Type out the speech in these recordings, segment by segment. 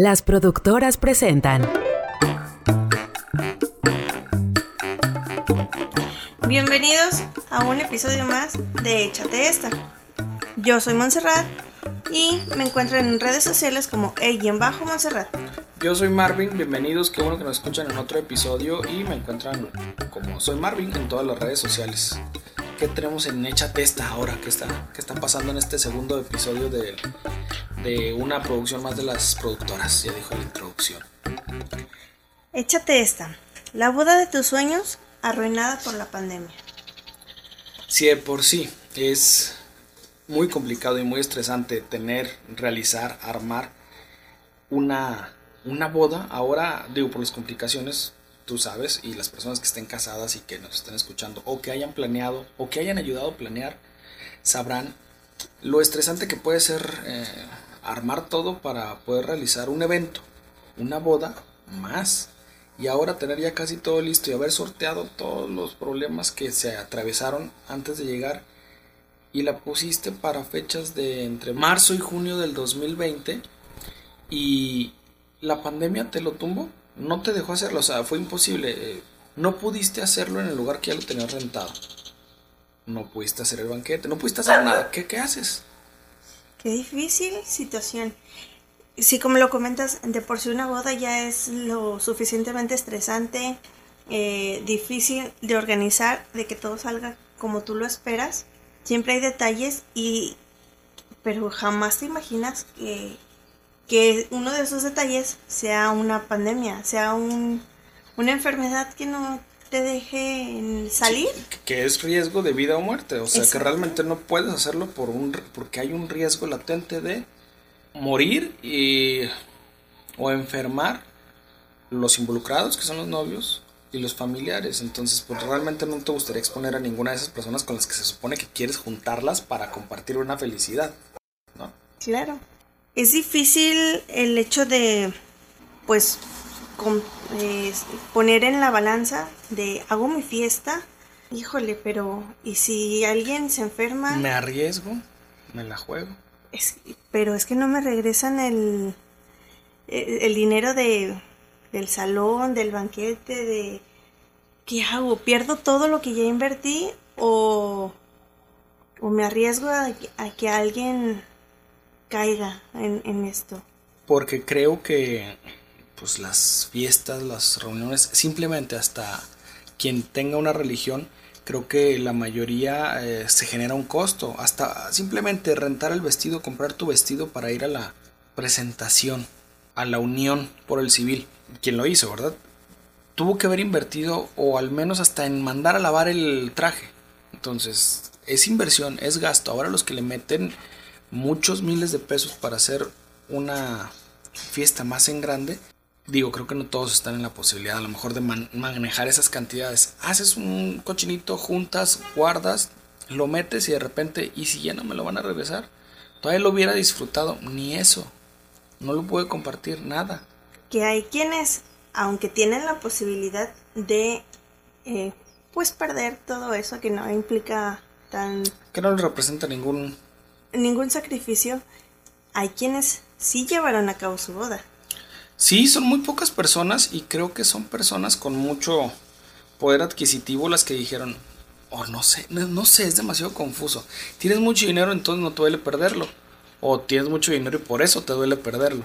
Las productoras presentan. Bienvenidos a un episodio más de Échate esta. Yo soy Montserrat y me encuentro en redes sociales como bajo Montserrat. Yo soy Marvin, bienvenidos, qué bueno que nos escuchan en otro episodio y me encuentran como soy Marvin en todas las redes sociales. ¿Qué tenemos en Échate esta ahora? ¿Qué está, qué está pasando en este segundo episodio de, de una producción más de las productoras? Ya dijo la introducción. Échate esta. La boda de tus sueños arruinada por la pandemia. Si de por sí es muy complicado y muy estresante tener, realizar, armar una, una boda, ahora digo por las complicaciones, tú sabes, y las personas que estén casadas y que nos estén escuchando, o que hayan planeado, o que hayan ayudado a planear, sabrán lo estresante que puede ser eh, armar todo para poder realizar un evento, una boda, más y ahora tener ya casi todo listo y haber sorteado todos los problemas que se atravesaron antes de llegar y la pusiste para fechas de entre marzo y junio del 2020 y la pandemia te lo tumbó, no te dejó hacerlo, o sea, fue imposible, eh, no pudiste hacerlo en el lugar que ya lo tenías rentado, no pudiste hacer el banquete, no pudiste hacer nada, ¿qué, qué haces? Qué difícil situación. Sí, como lo comentas, de por sí una boda ya es lo suficientemente estresante, eh, difícil de organizar, de que todo salga como tú lo esperas. Siempre hay detalles y pero jamás te imaginas que, que uno de esos detalles sea una pandemia, sea un, una enfermedad que no te deje salir. que es riesgo de vida o muerte, o sea, que realmente no puedes hacerlo por un porque hay un riesgo latente de morir y, o enfermar los involucrados, que son los novios, y los familiares. Entonces, pues realmente no te gustaría exponer a ninguna de esas personas con las que se supone que quieres juntarlas para compartir una felicidad, ¿no? Claro. Es difícil el hecho de, pues, eh, poner en la balanza de hago mi fiesta, híjole, pero ¿y si alguien se enferma? Me arriesgo, me la juego pero es que no me regresan el, el, dinero de, del salón, del banquete, de... ¿Qué hago? ¿Pierdo todo lo que ya invertí o, o me arriesgo a, que alguien caiga en, en esto? Porque creo que pues las fiestas, las reuniones, simplemente hasta quien tenga una religión creo que la mayoría eh, se genera un costo. Hasta simplemente rentar el vestido, comprar tu vestido para ir a la presentación, a la unión por el civil. Quien lo hizo, ¿verdad? Tuvo que haber invertido o al menos hasta en mandar a lavar el traje. Entonces, es inversión, es gasto. Ahora los que le meten muchos miles de pesos para hacer una fiesta más en grande, digo, creo que no todos están en la posibilidad a lo mejor de manejar esas cantidades. Haces un cochinito, juntas, guardas, lo metes y de repente, ¿y si ya no me lo van a regresar? Todavía lo hubiera disfrutado, ni eso. No lo puede compartir, nada. Que hay quienes, aunque tienen la posibilidad de, eh, pues, perder todo eso que no implica tan... Que no le representa ningún... Ningún sacrificio, hay quienes sí llevaron a cabo su boda. Sí, son muy pocas personas y creo que son personas con mucho poder adquisitivo las que dijeron, oh, no sé, no, sé, es demasiado confuso. Tienes mucho dinero, entonces no te duele perderlo. O tienes mucho dinero y por eso te duele perderlo.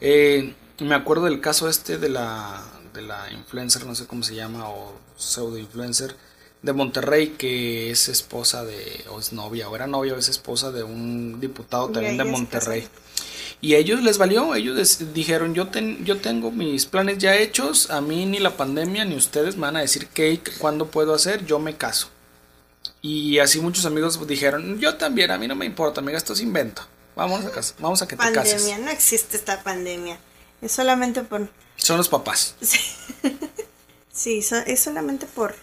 Eh, me acuerdo del caso este de la, de la influencer, no sé cómo se llama, o pseudo influencer de Monterrey, que es esposa de, o es novia, o era novia o es esposa de un diputado también de Monterrey. Y a ellos les valió, ellos dijeron, yo, yo tengo mis planes ya hechos, a mí ni la pandemia ni ustedes me van a decir qué cuándo puedo hacer, yo me caso. Y así muchos amigos dijeron, yo también, a mí no me importa, amiga, esto es invento. Vamos a, casa, vamos a que te cases. Pandemia, no existe esta pandemia. Es solamente por... Son los papás. Sí, es solamente por,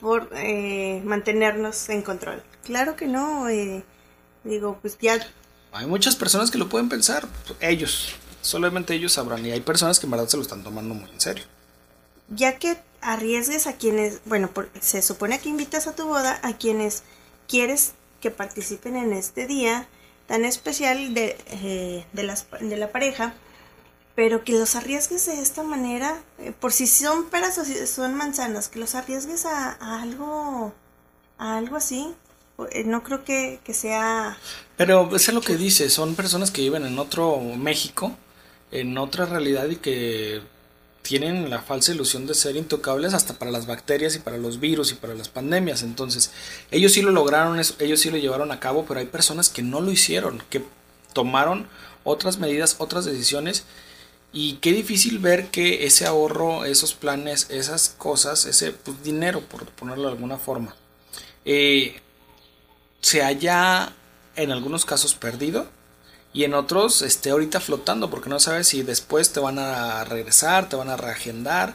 por eh, mantenernos en control. Claro que no, eh, digo, pues ya hay muchas personas que lo pueden pensar, ellos, solamente ellos sabrán, y hay personas que en verdad se lo están tomando muy en serio. Ya que arriesgues a quienes, bueno, se supone que invitas a tu boda a quienes quieres que participen en este día tan especial de, eh, de, las, de la pareja, pero que los arriesgues de esta manera, eh, por si son peras o si son manzanas, que los arriesgues a, algo, algo así, eh, no creo que, que sea... Pero es lo que dice, son personas que viven en otro México, en otra realidad y que tienen la falsa ilusión de ser intocables hasta para las bacterias y para los virus y para las pandemias. Entonces, ellos sí lo lograron, ellos sí lo llevaron a cabo, pero hay personas que no lo hicieron, que tomaron otras medidas, otras decisiones. Y qué difícil ver que ese ahorro, esos planes, esas cosas, ese pues, dinero, por ponerlo de alguna forma, eh, se haya en algunos casos perdido y en otros esté ahorita flotando porque no sabes si después te van a regresar, te van a reagendar,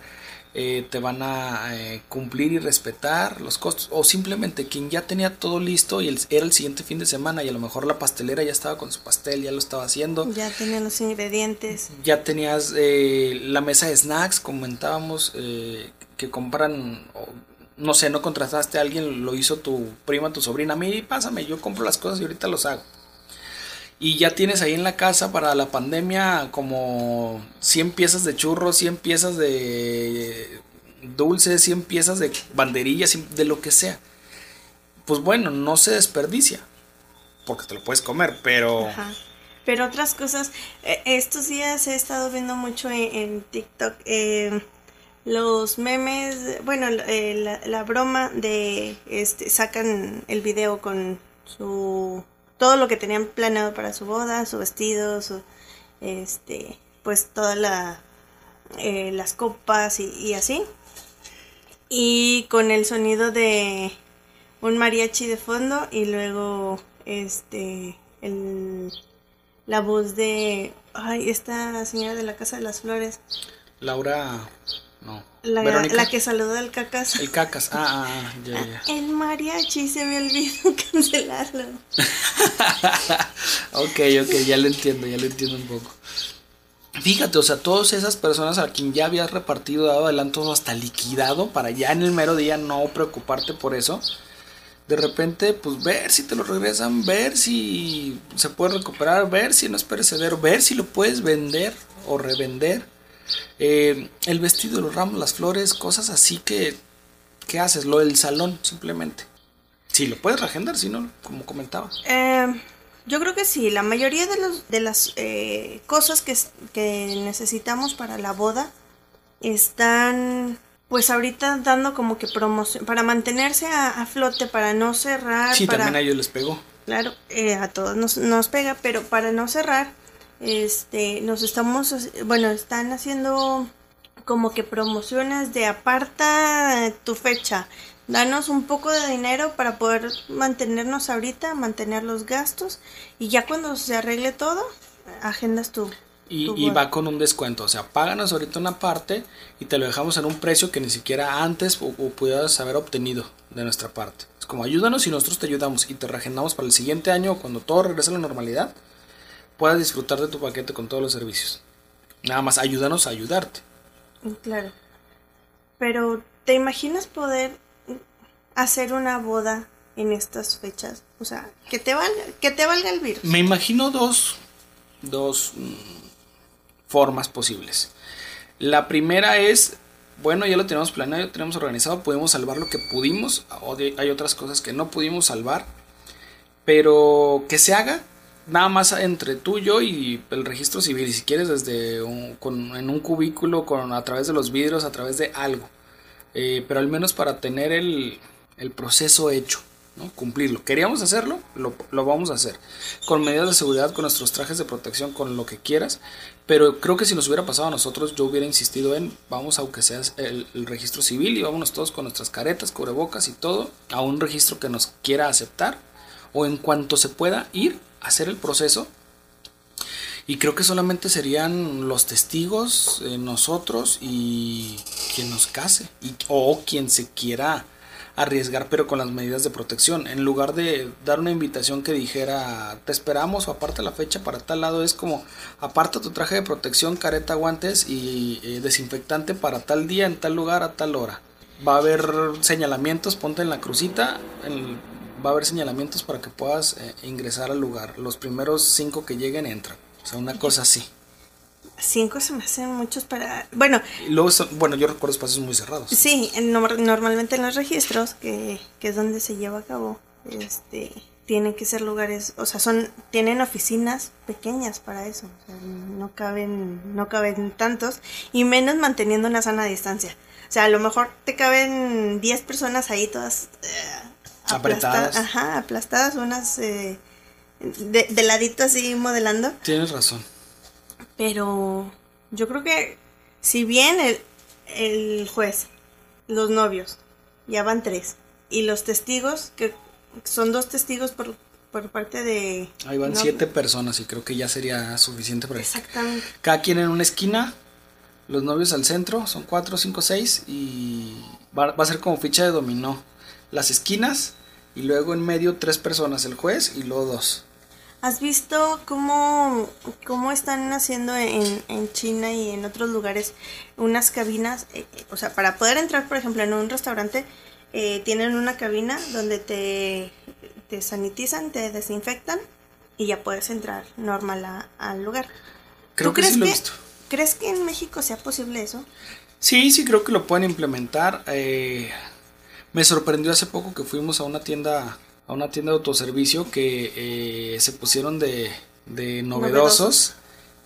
eh, te van a eh, cumplir y respetar los costos o simplemente quien ya tenía todo listo y era el siguiente fin de semana y a lo mejor la pastelera ya estaba con su pastel, ya lo estaba haciendo. Ya tenía los ingredientes. Ya tenías eh, la mesa de snacks, comentábamos que compran no sé, no contrataste a alguien, lo hizo tu prima, tu sobrina, a mí pásame, yo compro las cosas y ahorita los hago. Y ya tienes ahí en la casa para la pandemia como 100 piezas de churros, 100 piezas de dulces, 100 piezas de banderillas, de lo que sea. Pues bueno, no se desperdicia, porque te lo puedes comer, pero... Pero otras cosas, eh, estos días he estado viendo mucho en, TikTok. Eh, los memes, bueno, eh, la, broma de este sacan el video con su todo lo que tenían planeado para su boda, su vestido, su este pues toda la eh, las copas y, y, así. Y con el sonido de un mariachi de fondo y luego este el, la voz de ay esta señora de la casa de las flores. Laura no. La, que saludó al cacas. El cacas, ah, ah, ah ya, ya. El mariachi, se me olvidó cancelarlo. ok, ok, ya lo entiendo, ya lo entiendo un poco. Fíjate, o sea, todas esas personas a quien ya habías repartido, dado adelanto hasta liquidado, para ya en el mero día no preocuparte por eso. De repente, pues ver si te lo regresan, ver si se puede recuperar, ver si no es perecedero, ver si lo puedes vender o revender eh, el vestido, los ramos, las flores, cosas así que, ¿qué haces? Lo del salón, simplemente. Sí, lo puedes reagendar, si no, como comentabas. Eh, yo creo que sí, la mayoría de, los, de las eh, cosas que, que necesitamos para la boda están pues ahorita dando como que promoción para mantenerse a, flote, para no cerrar. Sí, también a ellos les pegó. Claro, a todos nos, nos pega, pero para no cerrar, este, nos estamos, bueno, están haciendo como que promociones de aparta tu fecha, danos un poco de dinero para poder mantenernos ahorita, mantener los gastos y ya cuando se arregle todo, agendas tú. Y, va con un descuento, o sea, páganos ahorita una parte y te lo dejamos en un precio que ni siquiera antes o, pudieras haber obtenido de nuestra parte. Es como ayúdanos y nosotros te ayudamos y te reagendamos para el siguiente año cuando todo regrese a la normalidad puedas disfrutar de tu paquete con todos los servicios. Nada más ayúdanos a ayudarte. Claro. Pero, ¿te imaginas poder hacer una boda en estas fechas? O sea, que te valga, que te valga el virus. Me imagino dos, dos mm, formas posibles. La primera es, bueno, ya lo tenemos planeado, ya lo tenemos organizado, podemos salvar lo que pudimos, o hay otras cosas que no pudimos salvar, pero que se haga nada más entre tú, yo y el registro civil, si quieres desde con, en un cubículo, con, a través de los vidrios, a través de algo. Eh, pero al menos para tener el, el proceso hecho, cumplirlo. ¿Queríamos hacerlo? Lo, lo, vamos a hacer. Con medidas de seguridad, con nuestros trajes de protección, con lo que quieras. Pero creo que si nos hubiera pasado a nosotros, yo hubiera insistido en, vamos aunque sea el, el registro civil y vámonos todos con nuestras caretas, cubrebocas y todo, a un registro que nos quiera aceptar. O en cuanto se pueda ir hacer el proceso. Y creo que solamente serían los testigos, eh, nosotros y quien nos case. Y, o quien se quiera arriesgar, pero con las medidas de protección. En lugar de dar una invitación que dijera, te esperamos o aparta la fecha para tal lado, es como, aparta tu traje de protección, careta, guantes y eh, desinfectante para tal día, en tal lugar, a tal hora. Va a haber señalamientos, ponte en la crucita, va a haber señalamientos para que puedas eh, ingresar al lugar. Los primeros cinco que lleguen entran. O sea, una cosa así. Cinco se me hacen muchos para... Bueno, luego, son- bueno, yo recuerdo espacios muy cerrados. sí, en- no- normalmente en los registros, que, que es donde se lleva a cabo, este, tienen que ser lugares, o sea, son, tienen oficinas pequeñas para eso, o sea, no caben, no caben tantos, y menos manteniendo una sana distancia. O sea, a lo mejor te caben 10 personas ahí todas eh, Apretadas. Ajá, aplastadas, unas eh, de, de ladito así modelando. Tienes razón. Pero yo creo que si bien el, el juez, los novios, ya van tres, y los testigos, que son dos testigos por, por parte de... Ahí van no- siete personas y creo que ya sería suficiente para Exactamente. Cada quien en una esquina, los novios al centro, son cuatro, cinco, seis y va, va a ser como ficha de dominó. Las esquinas y luego en medio tres personas, el juez y luego dos. ¿Has visto cómo, cómo están haciendo en, en China y en otros lugares unas cabinas? eh, eh, o sea, para poder entrar, por ejemplo, en un restaurante, eh, tienen una cabina donde te, te sanitizan, te desinfectan y ya puedes entrar normal a- al lugar. Creo ¿Tú que sí crees lo he que- visto. ¿Crees que en México sea posible eso? Sí, sí creo que lo pueden implementar. Eh, me sorprendió hace poco que fuimos a una tienda, a una tienda de autoservicio que eh, se pusieron de, de novedosos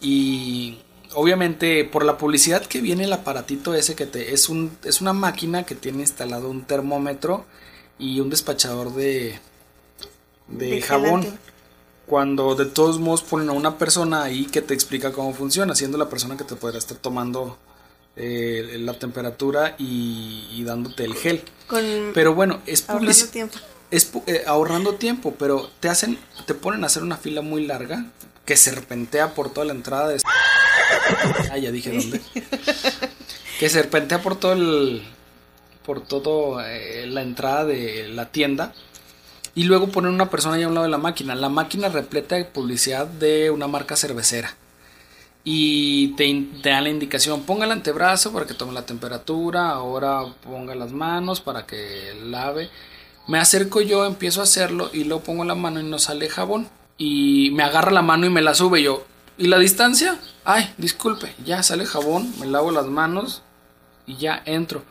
y obviamente por la publicidad que viene el aparatito ese que te es un es una máquina que tiene instalado un termómetro y un despachador de de De jabón gelante. cuando de todos modos ponen a una persona ahí que te explica cómo funciona, siendo la persona que te podrá estar tomando eh, la temperatura y, y dándote el gel. Con Pero bueno, es ahorrando publici- tiempo. es eh, ahorrando tiempo, pero te hacen, te ponen a hacer una fila muy larga que serpentea por toda la entrada de... Ah, ya dije dónde. que serpentea por todo el... por todo eh, la entrada de la tienda. Y luego ponen una persona ahí a un lado de la máquina. La máquina repleta de publicidad de una marca cervecera. Y te, dan la indicación, ponga el antebrazo para que tome la temperatura, ahora ponga las manos para que lave. Me acerco yo, empiezo a hacerlo y luego pongo la mano y no sale jabón. Y me agarra la mano y me la sube yo. ¿Y la distancia? Ay, disculpe, ya sale jabón, me lavo las manos y ya entro.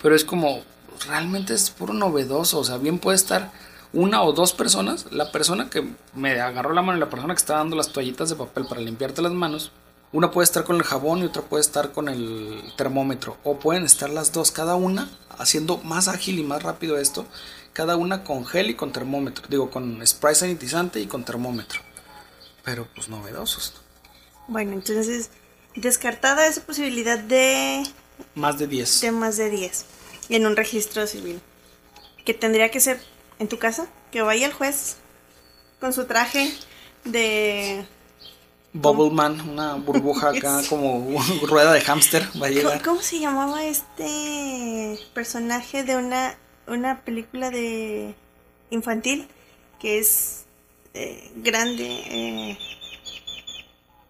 Pero es como, realmente es puro novedoso. O sea, bien puede estar una o dos personas. La persona que me agarró la mano y la persona que está dando las toallitas de papel para limpiarte las manos. Una puede estar con el jabón y otra puede estar con el termómetro. O pueden estar las dos, cada una haciendo más ágil y más rápido esto. Cada una con gel y con termómetro. Digo, con spray sanitizante y con termómetro. Pero pues novedosos. Bueno, entonces, descartada esa posibilidad de, Más de 10. de más de 10 en un registro civil. Que tendría que ser en tu casa, que vaya el juez con su traje de... Bubbleman, una burbuja acá como rueda de hámster va a ¿Cómo, llegar. cómo se llamaba este personaje de una, una película de infantil que es eh, grande? eh,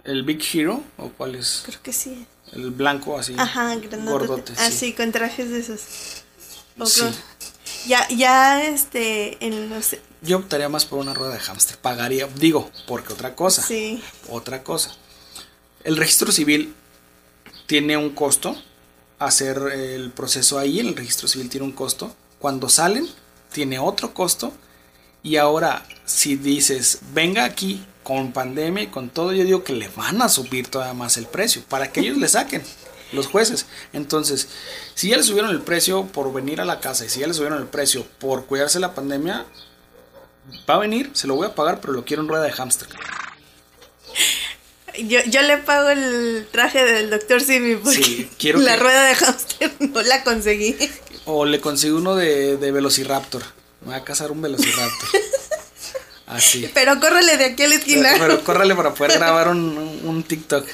¿El Big Hero? ¿O cuál es? creo que sí. El blanco así. Ajá, grandote. Gordote, sí. Así, con trajes de esos. Sí. Ya, ya, este, en los... Yo optaría más por una rueda de hámster. Pagaría, digo, porque otra cosa. Sí. Otra cosa. El registro civil tiene un costo. Hacer el proceso ahí el registro civil tiene un costo. Cuando salen, tiene otro costo. Y ahora, si dices, venga aquí con pandemia y con todo, yo digo que le van a subir todavía más el precio para que ellos le saquen, los jueces. Entonces, si ya le subieron el precio por venir a la casa y si ya le subieron el precio por cuidarse la pandemia, va a venir, se lo voy a pagar, pero lo quiero en rueda de hámster. Yo, yo le pago el traje del doctor Simi porque Sí, quiero la que- rueda de hámster no la conseguí. O le consigo uno de, de Velociraptor. Me voy a cazar un Velociraptor. Así. Pero córrele de aquí a la esquina. Pero, pero córrele para poder grabar un, un- un TikTok.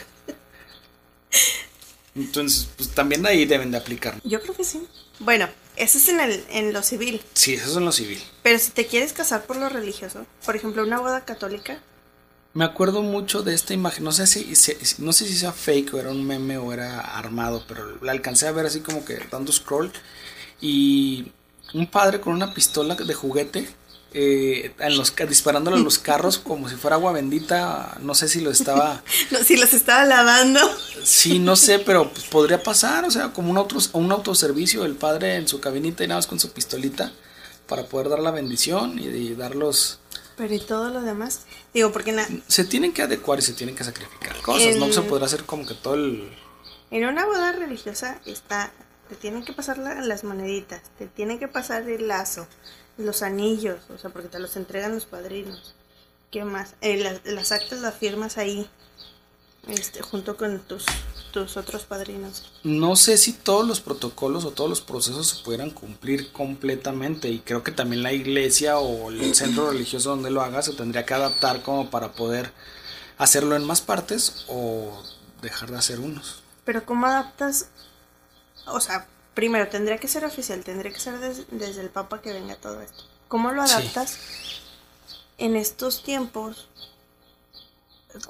Entonces, pues también ahí deben de aplicar. Yo creo que sí. Bueno, eso es en, el, en lo civil. Sí, eso es en lo civil. Pero si te quieres casar por lo religioso, por ejemplo, una boda católica, Me acuerdo mucho de esta imagen. No sé si, si- si- no sé si sea fake o era un meme o era armado, pero la alcancé a ver así como que dando scroll. Y un padre con una pistola de juguete eh, en los, disparándole a los carros como si fuera agua bendita. No sé si lo estaba. no, si los estaba lavando. Sí, no sé, pero pues, podría pasar. O sea, como un, otro, un autoservicio, el padre en su cabinita y nada más con su pistolita para poder dar la bendición y, dar los. Pero y todo lo demás. Digo, porque. Se tienen que adecuar y se tienen que sacrificar cosas. No se podrá hacer como que todo el. En una boda religiosa está. Te tienen que pasar las moneditas, te tienen que pasar el lazo, los anillos, o sea, porque te los entregan los padrinos. ¿Qué más? Eh, las, actas las firmas ahí, este, junto con tus, tus otros padrinos. No sé si todos los protocolos o todos los procesos se pudieran cumplir completamente y creo que también la iglesia o el centro religioso donde lo haga se tendría que adaptar como para poder hacerlo en más partes o dejar de hacer unos. Pero ¿cómo adaptas? O sea, primero tendría que ser oficial, tendría que ser desde el Papa que venga todo esto. ¿Cómo lo adaptas en estos tiempos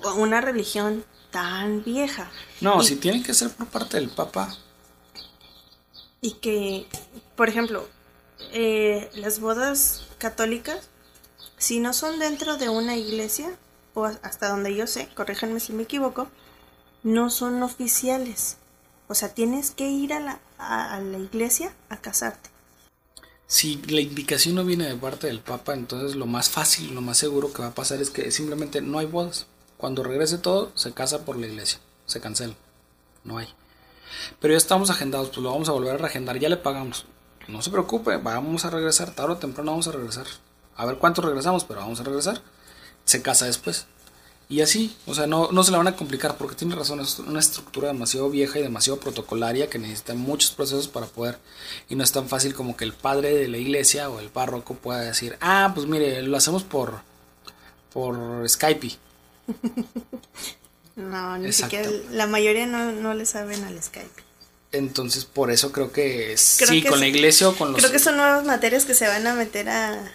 a una religión tan vieja? No, si tiene que ser por parte del Papa. Y que, por ejemplo, eh, las bodas católicas, si no son dentro de una iglesia, o hasta donde yo sé, corríjanme si me equivoco, no son oficiales. O sea, tienes que ir a la, a, la iglesia a casarte. Si la indicación no viene de parte del Papa, entonces lo más fácil, lo más seguro que va a pasar es que simplemente no hay bodas. Cuando regrese todo, se casa por la iglesia, se cancela, no hay. Pero ya estamos agendados, pues lo vamos a volver a reagendar, ya le pagamos. No se preocupe, vamos a regresar, tarde o temprano vamos a regresar. A ver cuánto regresamos, pero vamos a regresar. Se casa después. Y así, o sea, no, no se la van a complicar porque tiene razón, es una estructura demasiado vieja y demasiado protocolaria que necesita muchos procesos para poder. Y no es tan fácil como que el padre de la iglesia o el párroco pueda decir, ah, pues mire, lo hacemos por, por Skype. no, ni siquiera, la mayoría no, no le saben al Skype. Entonces, por eso creo que sí, con la iglesia o con los... Creo que son nuevas materias que se van a meter a...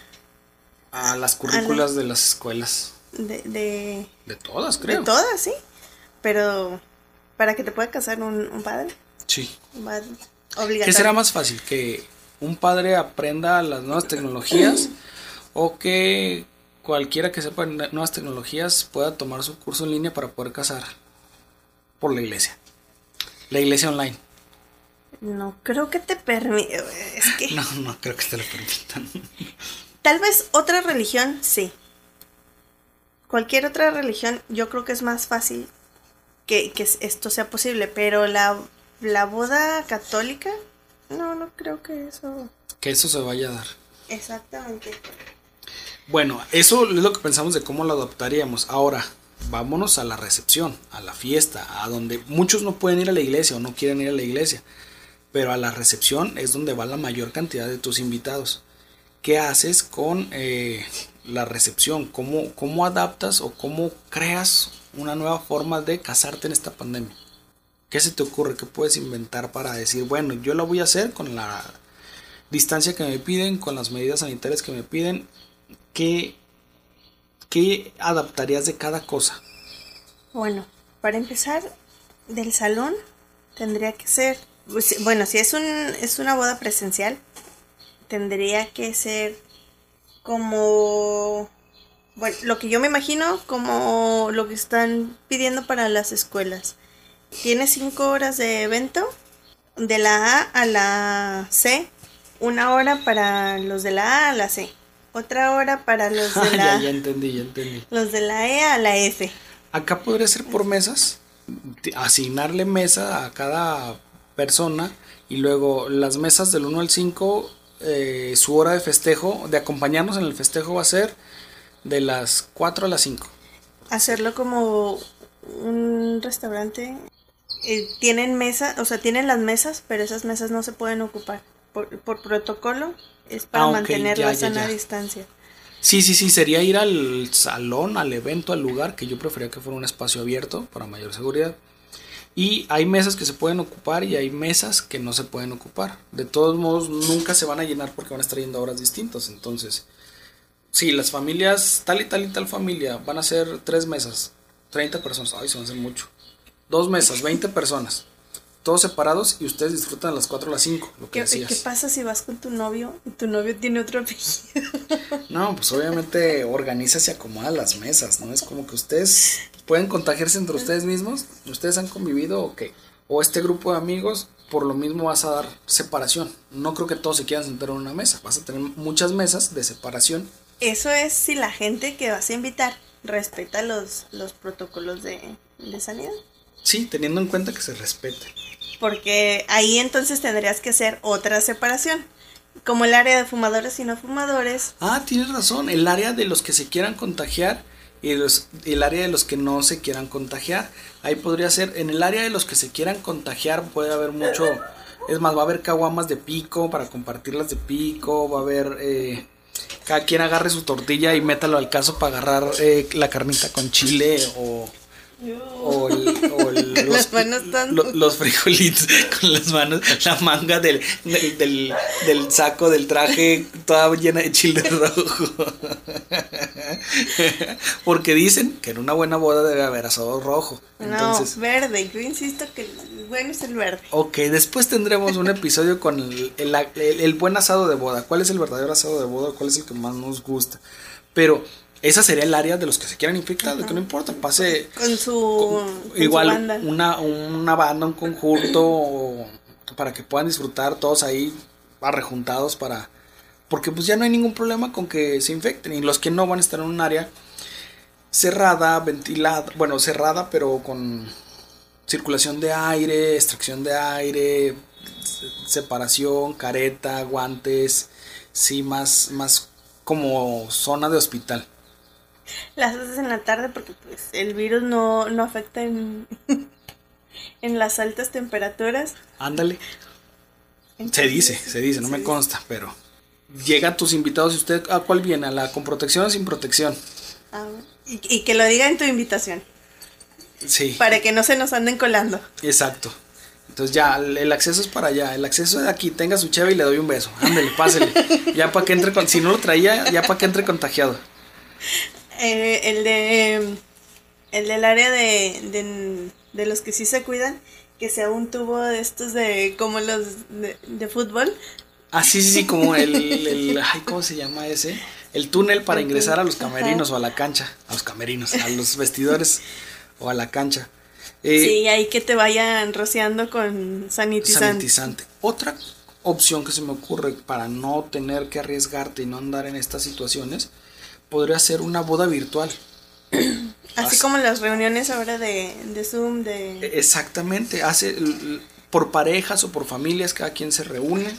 A las currículas de las escuelas. De, de, todas, creo. De todas, sí. Pero para que te pueda casar un, padre. Sí. ¿Qué será más fácil? ¿Que un padre aprenda las nuevas tecnologías o que cualquiera que sepa nuevas tecnologías pueda tomar su curso en línea para poder casar por la iglesia? La iglesia online. No creo que te permita. Es que... No, no creo que te lo permitan. Tal vez otra religión, sí cualquier otra religión, yo creo que es más fácil que, esto sea posible, pero la, la boda católica, no, no creo que eso... Que eso se vaya a dar. Exactamente. Bueno, eso es lo que pensamos de cómo lo adoptaríamos. Ahora, vámonos a la recepción, a la fiesta, a donde muchos no pueden ir a la iglesia o no quieren ir a la iglesia, pero a la recepción es donde va la mayor cantidad de tus invitados. ¿Qué haces con eh, la recepción, cómo, cómo adaptas o cómo creas una nueva forma de casarte en esta pandemia. ¿Qué se te ocurre? ¿Qué puedes inventar para decir, bueno, yo lo voy a hacer con la distancia que me piden, con las medidas sanitarias que me piden? ¿Qué, qué adaptarías de cada cosa? Bueno, para empezar, del salón tendría que ser, pues, bueno, si es, un, es una boda presencial, tendría que ser como, bueno, lo que yo me imagino como lo que están pidiendo para las escuelas. Tiene cinco horas de evento, de la A a la C, una hora para los de la A a la C, otra hora para los de la ya, entendí, ya entendí. Los de la E a la F. Acá podría ser por mesas, asignarle mesa a cada persona y luego las mesas del 1 al 5 eh, su hora de festejo, de acompañarnos en el festejo va a ser de las 4 a las 5. Hacerlo como un restaurante. Eh, tienen mesa, o sea, tienen las mesas, pero esas mesas no se pueden ocupar. Por, protocolo es para ah, mantener la sana distancia. Sí, sí, sí, sería ir al salón, al evento, al lugar, que yo prefería que fuera un espacio abierto para mayor seguridad. Y hay mesas que se pueden ocupar y hay mesas que no se pueden ocupar. De todos modos, nunca se van a llenar porque van a estar yendo a horas distintas. Entonces, si las familias, tal y tal y tal familia, van a ser tres mesas, 30 personas. Ay, se van a hacer mucho. Dos mesas, 20 personas. todos separados y ustedes disfrutan a las 4 o las 5, lo que ¿Qué, decías. ¿Qué pasa si vas con tu novio y tu novio tiene otro apellido? No, pues obviamente organiza y acomoda las mesas, ¿no? Es como que ustedes pueden contagiarse entre ustedes mismos, ustedes han convivido o qué. O este grupo de amigos, por lo mismo vas a dar separación. No creo que todos se quieran sentar en una mesa, vas a tener muchas mesas de separación. Eso es si la gente que vas a invitar respeta los, los protocolos de, de sanidad. Sí, teniendo en cuenta que se respete. Porque ahí entonces tendrías que hacer otra separación. Como el área de fumadores y no fumadores. Ah, tienes razón, el área de los que se quieran contagiar y los, el área de los que no se quieran contagiar. Ahí podría ser, en el área de los que se quieran contagiar puede haber mucho, es más, va a haber caguamas de pico para compartirlas de pico, va a haber, eh, cada quien agarre su tortilla y métalo al caso para agarrar eh, la carnita con chile o... O, el, o el- Con los, las manos tan- lo- los frijolitos con las manos, la manga del, del, del, del saco del traje toda llena de chile rojo. Porque dicen que en una buena boda debe haber asado rojo. Entonces, no, verde. Yo insisto que el bueno es el verde. ok, después tendremos un episodio con el- el buen asado de boda. ¿Cuál es el verdadero asado de boda? ¿Cuál es el que más nos gusta? Pero esa sería el área de los que se quieran infectar, de que no importa, pase Con su, con su igual banda. una una banda un conjunto para que puedan disfrutar todos ahí arrejuntados para porque pues ya no hay ningún problema con que se infecten. Y los que no van a estar en un área cerrada ventilada bueno cerrada pero con circulación de aire extracción de aire se- separación careta guantes sí más más como zona de hospital Las haces en la tarde porque pues el virus no, no afecta en, en las altas temperaturas. ándale Se dice, se dice, no me consta, pero llegan tus invitados y usted, ¿a cuál viene? ¿A la con protección o sin protección? Ah, y, y que lo diga en tu invitación, Sí, para que no se nos anden colando. exacto. Entonces ya, el, el acceso es para allá, el acceso es de aquí, tenga su cheve y le doy un beso. Ándale, pásele. Ya para que entre con, si no lo traía, ya para que entre contagiado. Eh, el de el del área de, de, de los que sí se cuidan, que sea un tubo de estos de como los de, de fútbol. Ah, sí, sí, sí, como el, el, ay, ¿cómo se llama ese? El túnel para ingresar a los camerinos ajá. o a la cancha. A los camerinos, a los vestidores o a la cancha. Eh, sí, ahí que te vayan rociando con sanitizante. sanitizante. Otra opción que se me ocurre para no tener que arriesgarte y no andar en estas situaciones podría ser una boda virtual. Así As- como las reuniones ahora de, de Zoom, de... Exactamente, hace por parejas o por familias, cada quien se reúne.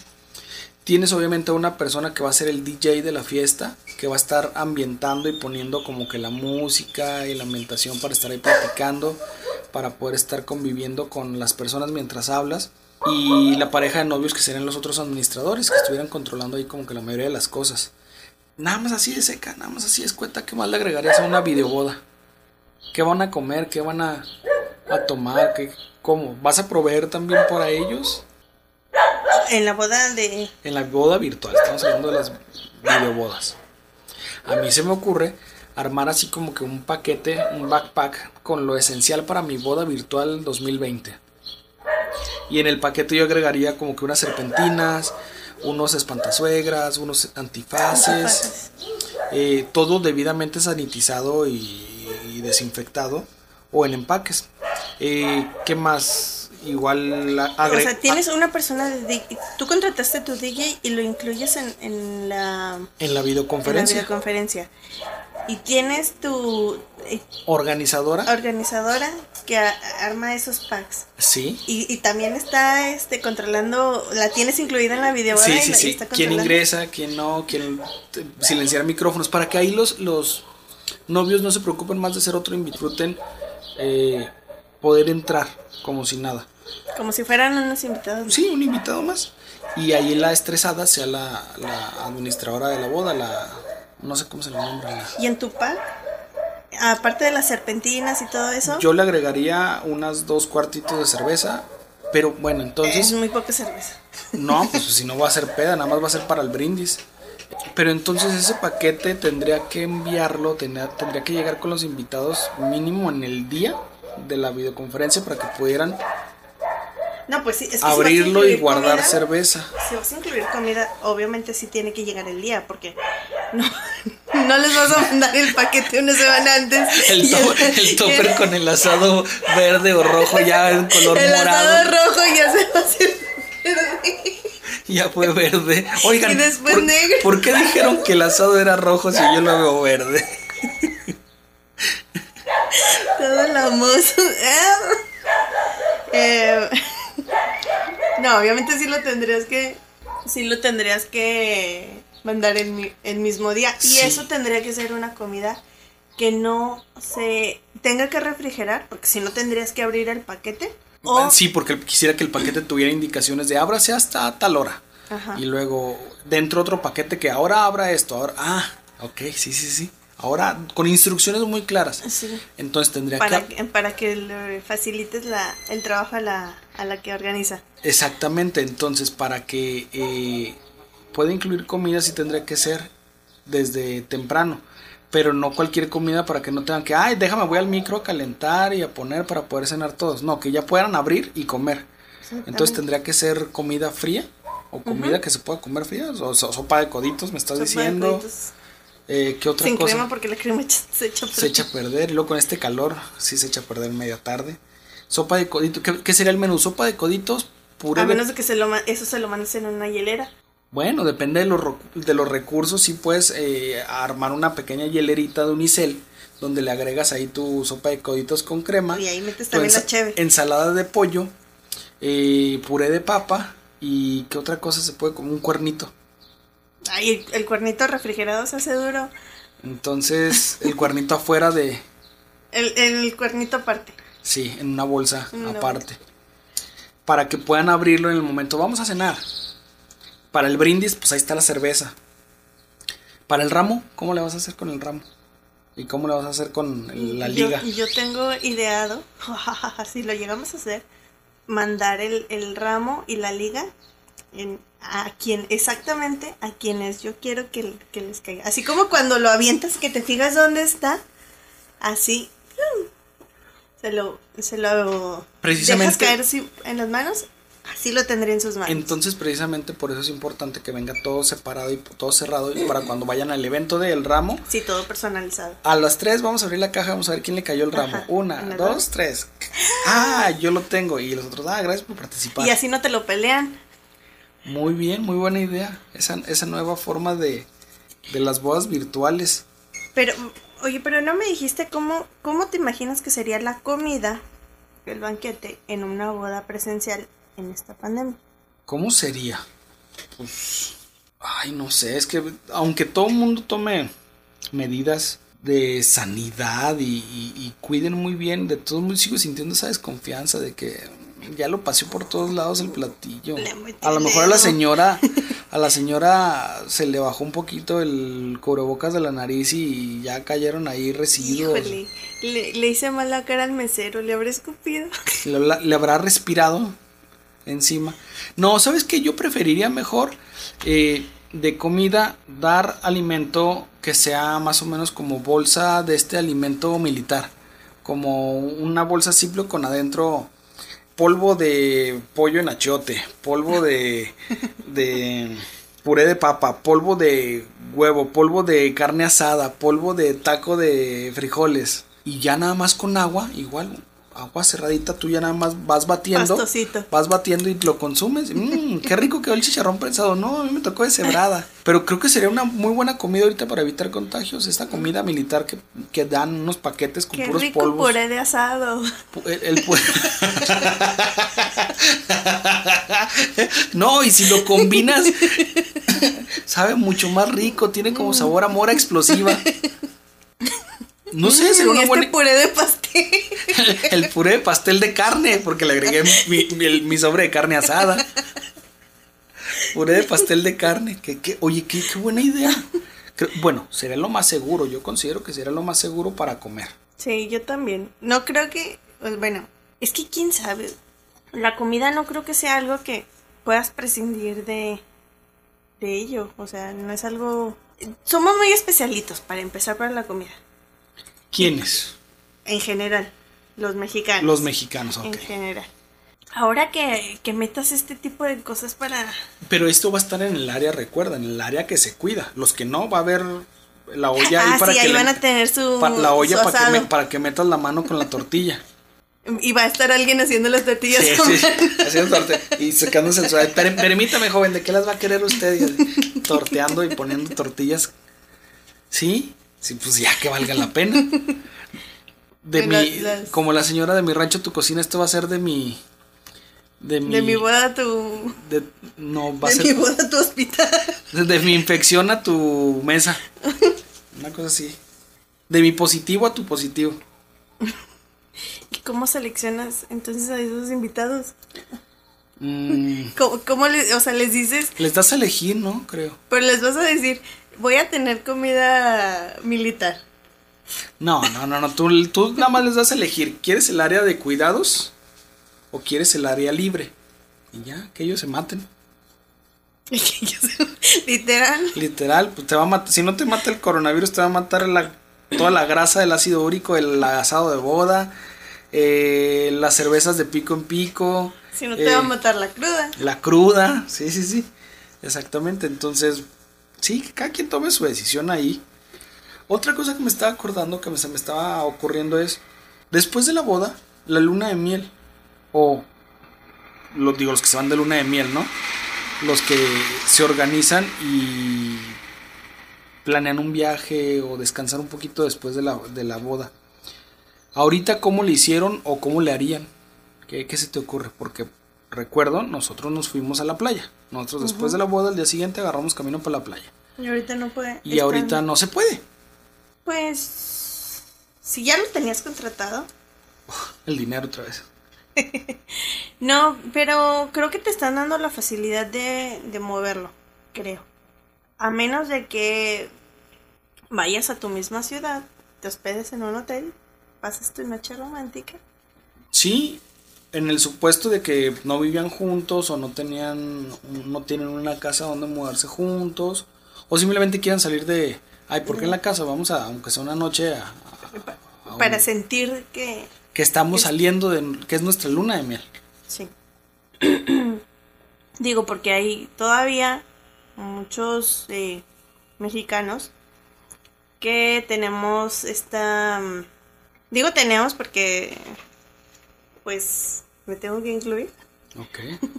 Tienes obviamente a una persona que va a ser el DJ de la fiesta, que va a estar ambientando y poniendo como que la música y la ambientación para estar ahí platicando, para poder estar conviviendo con las personas mientras hablas. Y la pareja de novios que serían los otros administradores, que estuvieran controlando ahí como que la mayoría de las cosas. Nada más así de seca, nada más así de escueta, ¿qué más le agregarías a una videoboda? ¿Qué van a comer? ¿Qué van a, a tomar? ¿Qué, ¿Cómo? ¿Vas a proveer también para ellos? En la boda de... En la boda virtual, estamos hablando de las videobodas. A mí se me ocurre armar así como que un paquete, un backpack con lo esencial para mi boda virtual 2020. Y en el paquete yo agregaría como que unas serpentinas, unos espantasuegras, unos antifaces, eh, todo debidamente sanitizado y, y desinfectado o en empaques. Eh, ¿Qué más? Igual a- O sea, tienes una persona de... Tú contrataste tu DJ y lo incluyes en, en la... en la en la videoconferencia. videoconferencia. Y tienes tu eh, organizadora. organizadora que a- arma esos packs. Sí. Y, y también está este controlando, la tienes incluida en la videoboda Sí, y sí, y sí. está ¿Quién ingresa? ¿Quién no? ¿Quién silenciar micrófonos? Para que ahí los, los novios no se preocupen más de ser otro invitado. Disfruten eh, poder entrar como si nada. Como si fueran unos invitados. Sí, un invitado más. Y ahí la estresada sea la, la administradora de la boda, la... No sé cómo se le nombra. Y en tu pack, aparte de las serpentinas y todo eso, Yo le agregaría unas dos cuartitos de cerveza. Pero bueno, es entonces... muy poca cerveza. No, pues si no va a ser peda, nada más va a ser para el brindis. Pero entonces ese paquete tendría que enviarlo, tendría, tendría que llegar con los invitados mínimo en el día de la videoconferencia para que pudieran No, pues sí, es que abrirlo y guardar comida, cerveza. Si vas a incluir comida, obviamente sí tiene que llegar el día, porque no, no les vas a mandar el paquete una semana antes. El, to- el topper con el asado verde o rojo ya en color el morado. asado rojo ya se va a hacer verde. Ya fue verde. Oigan, Y después ¿por, negro. ¿por qué dijeron que el asado era rojo si yo lo veo verde? Todo lamoso. Eh, no, obviamente sí lo tendrías que. Sí lo tendrías que mandar el, mi- el mismo día. Y Sí. eso tendría que ser una comida que no se tenga que refrigerar, porque si no tendrías que abrir el paquete. O, Sí, porque quisiera que el paquete tuviera indicaciones de ábrase hasta tal hora. Ajá. Y luego dentro otro paquete que ahora abra esto. Ahora, ah, ok, sí, sí, sí. Ahora con instrucciones muy claras. Sí. Entonces tendría para, que... para que le facilites la, el trabajo a la, a la que organiza. Exactamente, entonces para que eh, pueda incluir comida sí tendría que ser desde temprano, pero no cualquier comida para que no tengan que, ay, déjame, voy al micro a calentar y a poner para poder cenar todos, no, que ya puedan abrir y comer. Entonces tendría que ser comida fría o comida que se pueda comer fría, o so- sopa de coditos, me estás Sopa de diciendo, coditos eh, ¿qué otra Sin cosa? crema porque la crema se echa a Se echa a perder, y luego con este calor sí se echa a perder media tarde. Sopa de coditos, ¿qué, qué sería el menú? Sopa de coditos, puré A menos de que se lo, eso se lo mandes en una hielera. Bueno, depende de los, ro- de los recursos. Si puedes eh, armar una pequeña hielerita de unicel donde le agregas ahí tu sopa de coditos con crema. Y ahí metes también la cheve. Ensalada de pollo, eh, puré de papa y qué otra cosa se puede como un cuernito. Ay, el, el cuernito refrigerado se hace duro. Entonces el cuernito afuera de, El, el cuernito aparte. sí, en una bolsa En una aparte. Para que puedan abrirlo en el momento. Vamos a cenar. Para el brindis, pues ahí está la cerveza. Para el ramo, ¿cómo le vas a hacer con el ramo? ¿Y cómo le vas a hacer con la Yo- liga? Yo, tengo ideado, si lo llegamos a hacer, mandar el, el ramo y la liga en, a quien, exactamente a quienes yo quiero que, que les caiga. Así como cuando lo avientas que te fijas dónde está, así se lo, se lo Precisamente- dejas caer en las manos, así lo tendría en sus manos. Entonces, precisamente por eso es importante que venga todo separado y todo cerrado. Y para cuando vayan al evento del ramo, sí, todo personalizado. a las tres vamos a abrir la caja, vamos a ver quién le cayó el ramo. Ajá. Una, Una, dos, dos. tres. Ah, yo lo tengo. Y los otros, ah, gracias por participar. Y así no te lo pelean. Muy bien, muy buena idea. Esa, esa nueva forma de, de las bodas virtuales. Pero, oye, pero no me dijiste cómo, cómo te imaginas que sería la comida, el banquete, en una boda presencial en esta pandemia. ¿Cómo sería? Pues, ay, no sé, es que aunque todo el mundo tome medidas de sanidad y, y- y cuiden muy bien, de todos modos sigo sintiendo esa desconfianza de que ya lo pasé por todos lados el platillo. A lo mejor a la señora, a la señora se le bajó un poquito el cubrebocas de la nariz y ya cayeron ahí residuos. Híjole, le, le hice mal la cara al mesero, le habré escupido. le habrá respirado encima. No, ¿sabes qué? Yo preferiría mejor eh, de comida dar alimento que sea más o menos como bolsa de este alimento militar. Como una bolsa simple con adentro polvo de pollo en achiote, polvo de, de puré de papa, polvo de huevo, polvo de carne asada, polvo de taco de frijoles. Y ya nada más con agua, igual, agua cerradita, tú ya nada más vas batiendo. Pastosito. Vas batiendo y lo consumes. Mmm, qué rico quedó el chicharrón prensado. No, a mí me tocó de cebrada. Pero creo que sería una muy buena comida ahorita para evitar contagios. Esta comida militar que, que dan unos paquetes con Qué puros rico polvos. puré de asado. El, el pu- no, y si lo combinas, sabe mucho más rico, tiene como sabor a mora explosiva. No sé, sería Mm, una este buena... puré de pastel. El puré de pastel de carne, porque le agregué mi, mi- el- mi sobre de carne asada. Puré de pastel de carne. Que, que- oye, qué, qué buena idea. Creo- bueno, sería lo más seguro. Yo considero que sería lo más seguro para comer. Sí, yo también. No creo que, pues, bueno, es que quién sabe. La comida no creo que sea algo que puedas prescindir de, de ello. O sea, no es algo... Somos muy especialitos para empezar para la comida. ¿Quiénes? En general, los mexicanos. Los mexicanos, En ok. general. Ahora que, que metas este tipo de cosas para... Pero esto va a estar en el área, recuerda, en el área que se cuida. Los que no, va a haber la olla ah, ahí para sí, que ahí le- van a tener su... pa- la olla su para que, me- para que metas la mano con la tortilla. Y va a estar alguien haciendo las tortillas. Sí, con- sí, haciendo torte y sacándose el suave. Per- permítame, joven, ¿de qué las va a querer usted? Y torteando y poniendo tortillas. ¿Sí? Sí, pues ya que valga la pena. De mi, las- como la señora de mi rancho, tu cocina, esto va a ser de mi. De mi. De mi boda a tu... de- no, va a De ser. mi boda a tu hospital. De mi infección a tu mesa. Una cosa así. De mi positivo a tu positivo. ¿Y cómo seleccionas entonces a esos invitados? Mm, ¿Cómo, cómo les, o sea, les dices, les das a elegir, ¿no? Creo. pero les vas a decir, voy a tener comida militar? No, no, no, no. Tú, tú nada más les das a elegir. ¿Quieres el área de cuidados? ¿O quieres el área libre? Y ya, que ellos se maten. Literal. Literal, pues te va a matar. Si no te mata el coronavirus, te va a matar la, toda la grasa del ácido úrico, el asado de boda, eh, las cervezas de pico en pico. Si no te eh, va a matar la cruda. La cruda, sí, sí, sí. Exactamente. Entonces, sí, que cada quien tome su decisión ahí. Otra cosa que me estaba acordando, que me, se me estaba ocurriendo es, después de la boda, la luna de miel. O, lo digo, los que se van de luna de miel, ¿no? Los que se organizan y planean un viaje o descansar un poquito después de la, de la boda. Ahorita, ¿cómo le hicieron o cómo le harían? ¿Qué, qué se te ocurre? Porque recuerdo, nosotros nos fuimos a la playa. Nosotros después de la boda, al día siguiente agarramos camino para la playa. Y ahorita no puede. Y ahorita no se puede. Pues. Si ya lo tenías contratado. El dinero otra vez. No, pero creo que te están dando la facilidad de, de moverlo, creo. A menos de que vayas a tu misma ciudad, te hospedes en un hotel, pases tu noche romántica. Sí, en el supuesto de que no vivían juntos o no tenían, no tienen una casa donde mudarse juntos o simplemente quieran salir de, ay, ¿por qué en la casa? Vamos a, aunque sea una noche, a, a- a un- Para sentir que. que estamos saliendo de, que es nuestra luna de miel. Sí. Digo, porque hay todavía muchos eh, mexicanos que tenemos esta... mm, Digo tenemos porque pues me tengo que incluir. Ok.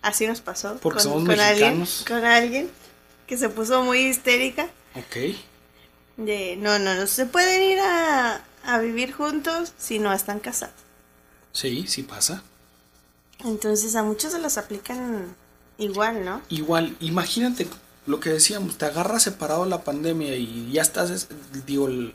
Así nos pasó. Porque somos alguien, mexicanos. con alguien que se puso muy histérica Ok. de no, no, no se pueden ir a, a vivir juntos si no están casados. Sí, sí pasa. Entonces a muchos se los aplican igual, ¿no? Igual, imagínate lo que decíamos, te agarra separado la pandemia y ya estás, es- digo, el,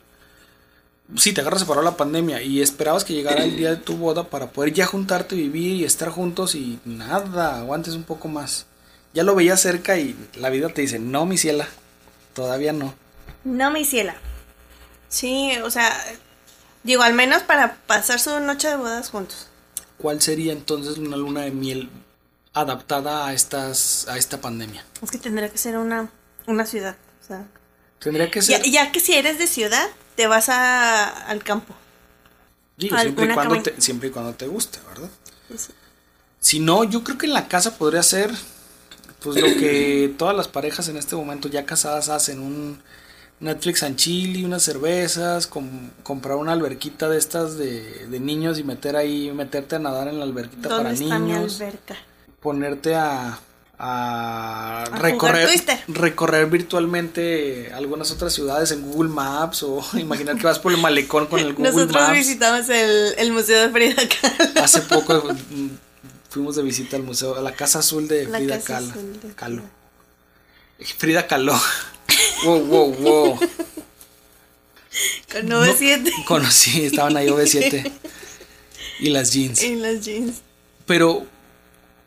sí, te agarra separado la pandemia y esperabas que llegara el día de tu boda para poder ya juntarte, vivir y estar juntos y nada, aguantes un poco más. Ya lo veías cerca y la vida te dice, no, mi ciela, todavía no. No, mi ciela. Sí, o sea, digo, al menos para pasar su noche de bodas juntos. ¿Cuál sería entonces una luna de miel adaptada a estas, a esta pandemia? Es que tendría que ser una, una ciudad. O sea, Tendría que ya, ser, ya que si eres de ciudad, te vas a, al campo. digo, siempre y, cuando te, siempre y cuando te guste, ¿verdad? Si no, yo creo que en la casa podría ser pues lo que todas las parejas en este momento ya casadas hacen, un Netflix and chill unas cervezas, com- comprar una alberquita de estas de, de niños y meter ahí, meterte a nadar en la alberquita ¿Dónde para está mi niños, alberca? ponerte a, a, jugar recorrer, recorrer virtualmente algunas otras ciudades en Google Maps o imaginar que vas por el malecón con el Google Nosotros Maps. visitamos el, el Museo de Frida Kahlo. Hace poco fuimos de visita al museo, a la Casa Azul de La Frida Kahlo. De Kahlo. Frida Kahlo. Wow, wow, wow. Con 97 Conocí, estaban ahí OV7 y las jeans. en las jeans. Pero,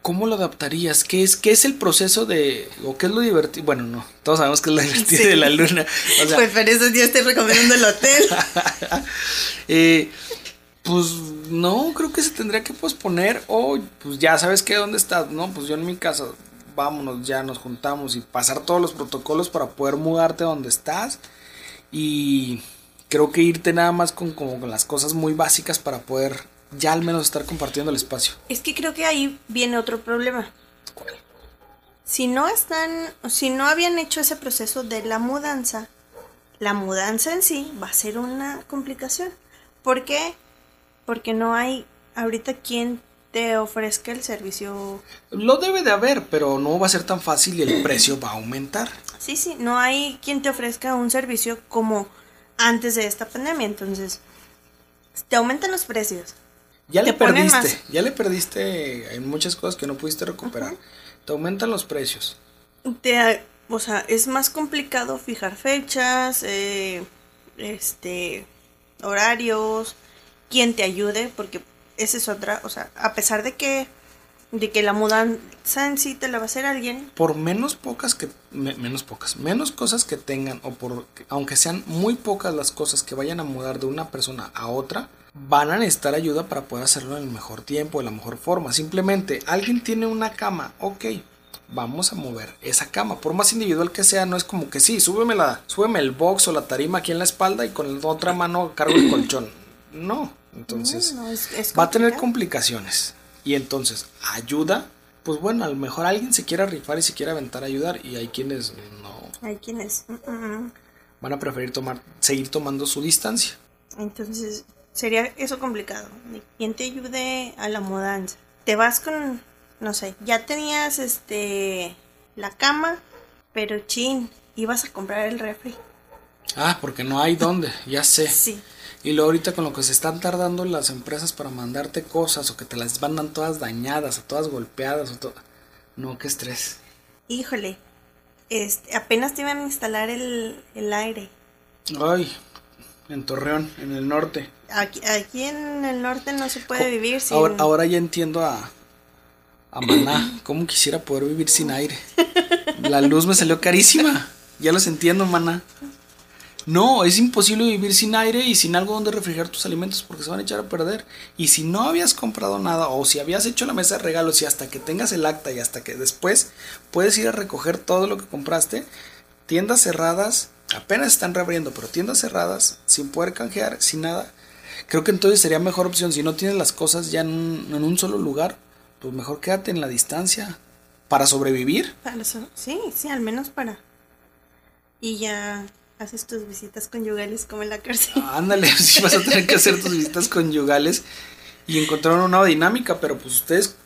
¿cómo lo adaptarías? ¿Qué es, qué es el proceso de, o qué es lo divertido? Bueno, no, todos sabemos que es lo divertido Sí. de la luna. O sea, pues por eso yo estoy recomendando el hotel. eh, pues no, creo que se tendría que posponer o pues ya sabes que dónde estás, ¿no? Pues yo en mi casa, vámonos, ya nos juntamos y pasar todos los protocolos para poder mudarte donde estás y creo que irte nada más con como con las cosas muy básicas para poder ya al menos estar compartiendo el espacio. Es que creo que ahí viene otro problema. Si no están, si no habían hecho ese proceso de la mudanza, la mudanza en sí va a ser una complicación. ¿Por qué? Porque no hay ahorita quien te ofrezca el servicio. Lo debe de haber, pero no va a ser tan fácil y el precio va a aumentar. Sí, sí, no hay quien te ofrezca un servicio como antes de esta pandemia. Entonces, te aumentan los precios. Ya le perdiste, más. ya le perdiste en muchas cosas que no pudiste recuperar. Te aumentan los precios. Te, o sea, es más complicado fijar fechas, eh, este, horarios, quien te ayude, porque esa es otra, o sea, a pesar de que, de que la mudanza en sí te la va a hacer alguien, Por menos pocas que me- menos pocas, menos cosas que tengan o por aunque sean muy pocas las cosas que vayan a mudar de una persona a otra, van a necesitar ayuda para poder hacerlo en el mejor tiempo, de la mejor forma. Simplemente alguien tiene una cama, ok, vamos a mover esa cama, por más individual que sea, no es como que sí, súbeme la, súbeme el box o la tarima aquí en la espalda y con la otra mano cargo el colchón. No, entonces no, no, es- es va a tener complicaciones. Y entonces, ayuda, pues bueno, a lo mejor alguien se quiera rifar y se quiera aventar a ayudar. Y hay quienes no hay quienes, mm, mm, mm. van a preferir tomar, seguir tomando su distancia. entonces sería eso complicado, de quien te ayude a la mudanza. Te vas con, no sé, ya tenías este, la cama, pero chin, ibas a comprar el refri. Ah, porque no hay dónde, ya sé. Sí. Y luego ahorita con lo que se están tardando las empresas para mandarte cosas o que te las mandan todas dañadas o todas golpeadas o todo. No, qué estrés. Híjole, este, apenas te iban a instalar el, el aire. Ay, en Torreón, en el norte. Aquí, aquí en el norte no se puede vivir sin... Ahora, ahora ya entiendo a, a Maná. ¿Cómo quisiera poder vivir sin aire? La luz me salió carísima. Ya los entiendo, Maná. No, es imposible vivir sin aire y sin algo donde refrigerar tus alimentos porque se van a echar a perder. Y si no habías comprado nada o si habías hecho la mesa de regalos y hasta que tengas el acta y hasta que después puedes ir a recoger todo lo que compraste, tiendas cerradas, apenas están reabriendo, pero tiendas cerradas, sin poder canjear, sin nada. Creo que entonces sería mejor opción si no tienes las cosas ya en un, en un solo lugar, pues mejor quédate en la distancia para sobrevivir. Para eso- sí, sí, al menos para... Y ya haces tus visitas conyugales como en la cárcel. Ándale, si vas a tener que hacer tus visitas conyugales y encontrar una nueva dinámica, pero pues ustedes,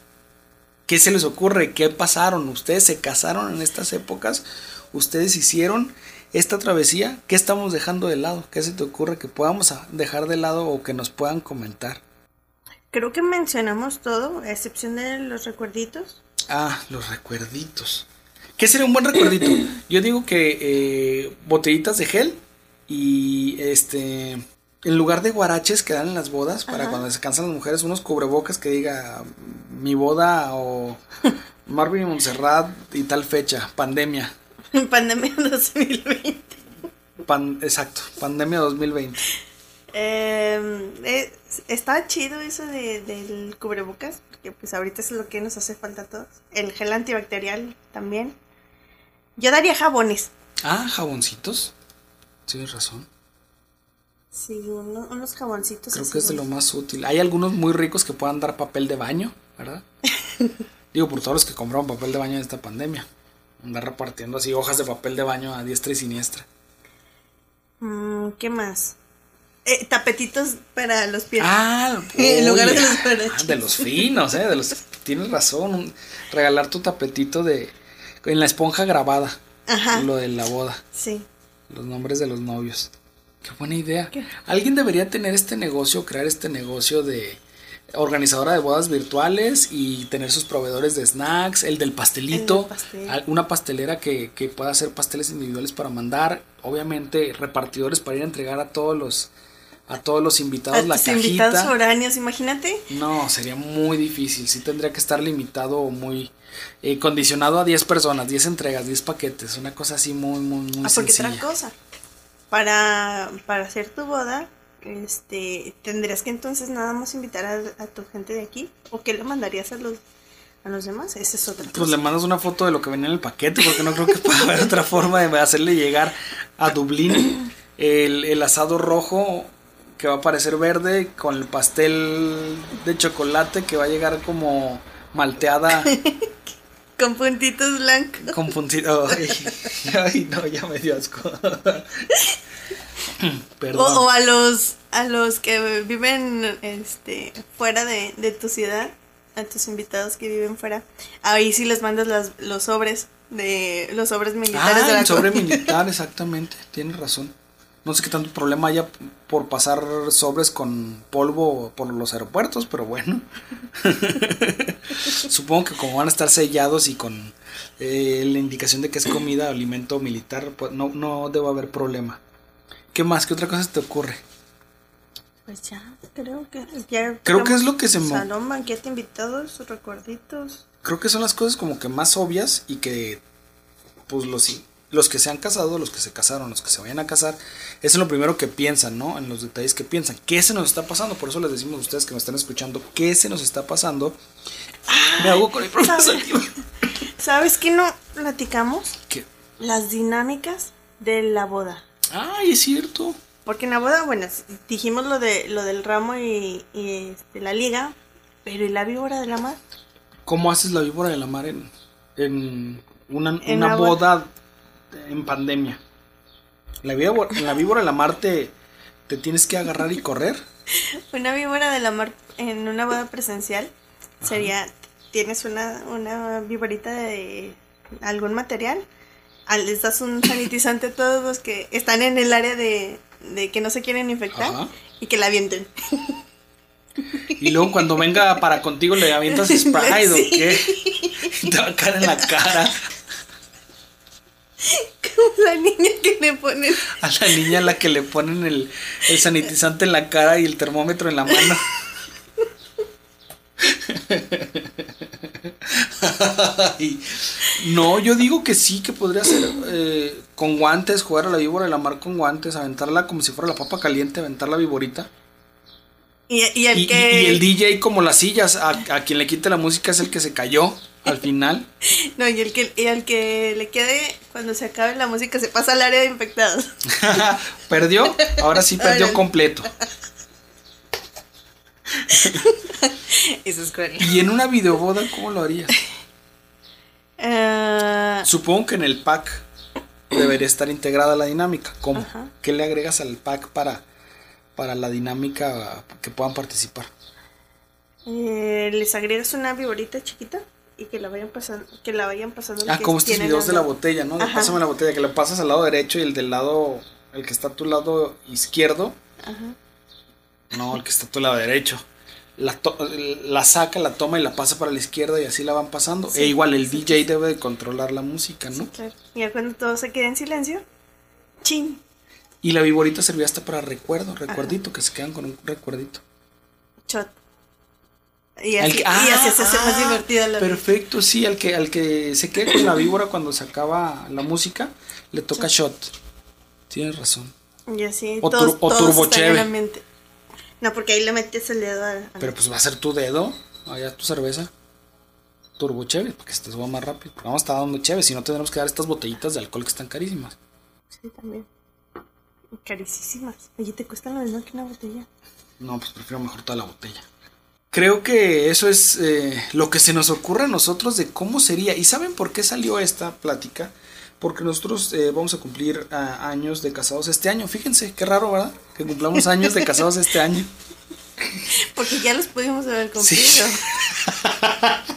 ¿qué se les ocurre? ¿Qué pasaron? ¿Ustedes se casaron en estas épocas? ¿Ustedes hicieron esta travesía? ¿Qué estamos dejando de lado? ¿Qué se te ocurre que podamos dejar de lado o que nos puedan comentar? Creo que mencionamos todo, a excepción de los recuerditos. Ah, los recuerditos. ¿Qué sería un buen recuerdito? Yo digo que eh, botellitas de gel y este en lugar de guaraches que dan en las bodas para Ajá. cuando se cansan las mujeres unos cubrebocas que diga mi boda o Marvin Montserrat y tal fecha, pandemia. Pandemia 2020. Pan- exacto, pandemia 2020. Eh, eh, está chido eso de, del cubrebocas, porque pues ahorita es lo que nos hace falta a todos. El gel antibacterial también. Yo daría jabones. Ah, jaboncitos. Tienes razón. Sí, uno- unos jaboncitos. Creo que es de lo más útil. Hay algunos muy ricos que puedan dar papel de baño, ¿verdad? Digo, por todos los que compraron papel de baño en esta pandemia. Andar repartiendo así hojas de papel de baño a diestra y siniestra. Mm, ¿Qué más? Eh, tapetitos para los pies. Ah, En lugar de los ah, de los finos, ¿eh? De los, tienes razón. un- regalar tu tapetito de en la esponja grabada. Ajá. Lo de la boda. Sí. Los nombres de los novios. Qué buena idea. ¿Qué? Alguien debería tener este negocio, crear este negocio de organizadora de bodas virtuales y tener sus proveedores de snacks, el del pastelito, El pastel. una pastelera que, que pueda hacer pasteles individuales para mandar, obviamente repartidores para ir a entregar a todos los a todos los invitados A la tus cajita. invitados foráneos, imagínate. No, sería muy difícil. Sí tendría que estar limitado o muy eh, condicionado a 10 personas, 10 entregas, 10 paquetes. Una cosa así muy, muy, muy Ah, porque sencilla. otra cosa. Para, para hacer tu boda, este, tendrías que entonces nada más invitar a, a tu gente de aquí. ¿O qué le mandarías a los, a los demás? Esa es otra Pues le mandas una foto de lo que venía en el paquete, porque no creo que pueda haber otra forma de hacerle llegar a Dublín el, el asado rojo que va a parecer verde con el pastel de chocolate que va a llegar como malteada Con puntitos blancos. con puntitos. Ay, ay, no, ya me dio asco. O, o a los a los que viven este fuera de, de tu ciudad, a tus invitados que viven fuera, ahí sí les mandas las, los sobres de los sobres militares de Ah, la el sobre militar, exactamente. Tienes razón. No sé qué tanto problema haya por pasar sobres con polvo por los aeropuertos, pero bueno. Supongo que como van a estar sellados y con eh, la indicación de que es comida o alimento militar, pues no, no debe haber problema. ¿Qué más? ¿Qué otra cosa se te ocurre? Pues ya, creo que ya Creo que es lo que se mo- Salón, banquete, invitados, recuerditos. Creo que son las cosas como que más obvias y que pues los, los que se han casado, los que se casaron, los que se vayan a casar, eso es lo primero que piensan, ¿no? En los detalles que piensan. ¿Qué se nos está pasando? Por eso les decimos a ustedes que me están escuchando, ¿qué se nos está pasando? Me hago con el profesor. ¿sabes? ¿Sabes qué no platicamos? ¿Qué? Las dinámicas de la boda. Ay, es cierto. Porque en la boda, bueno, dijimos lo de lo del ramo y, y, este, la liga, pero ¿y la víbora de la mar? ¿Cómo haces la víbora de la mar en, en una, En una boda en pandemia? La víbora, en la víbora de la mar te, te tienes que agarrar y correr. Una víbora de la mar en una boda presencial sería, tienes una, una víborita de algún material, les das un sanitizante a todos los que están en el área de, de que no se quieren infectar Ajá. y que la avienten. Y luego cuando venga para contigo le avientas Sprite Sí. o qué. Te va a caer en la cara. Como la niña que le ponen A la niña a la que le ponen el, el sanitizante en la cara y el termómetro en la mano. Ay, no, yo digo que sí, que podría ser eh, con guantes, jugar a la víbora de la mar con guantes, aventarla como si fuera la papa caliente, aventar la viborita. y, y el Y, y- que... y el DJ como las sillas, a, a quien le quite la música es el que se cayó al final. No, y el que, y el que le quede cuando se acabe la música se pasa al área de infectados. ¿Perdió? Ahora sí perdió Órale. completo. Eso es cruel. Y en una videoboda, ¿cómo lo harías? Ah, Supongo que en el pack debería estar integrada la dinámica. ¿Cómo? ¿Qué le agregas al pack para, para la dinámica que puedan participar? eh, les agregas una viborita chiquita y que la vayan pasando, que la vayan pasando. Ah, como estos videos de la botella, ¿no? Ajá. Pásame la botella, que le pasas al lado derecho y el del lado, el que está a tu lado izquierdo, Ajá. No, el que está a tu lado derecho. La, saca, la toma y la pasa para la izquierda y así la van pasando. Sí, e igual el sí, DJ debe de controlar la música, ¿no? Claro. Y ya cuando todo se quede en silencio, chin, Y la viborita servía hasta para recuerdo, recuerdito, que se quedan con un recuerdito. shot. Y Al así, que- y así se hace más ah, divertida la Perfecto, sí, al que, al que se quede con la víbora cuando se acaba la música, le toca shot. Tienes razón. Y así O todos, tur- o todos turbo en cheve. la mente. No, porque ahí le metes el dedo al... Pero pues va a ser tu dedo, allá tu cerveza. Turbo chévere, porque se te suba más rápido. Vamos a estar dando chévere, si no tendremos que dar estas botellitas de alcohol que están carísimas. Sí, también. Carísimas. Oye, te cuesta lo mismo que una botella. No, pues prefiero mejor toda la botella. Creo que eso es eh, lo que se nos ocurre a nosotros de cómo sería. ¿Y saben por qué salió esta plática? Porque nosotros eh, vamos a cumplir ah, años de casados este año. Fíjense, qué raro, ¿verdad? Que cumplamos años de casados este año. Porque ya los pudimos haber Sí. cumplido.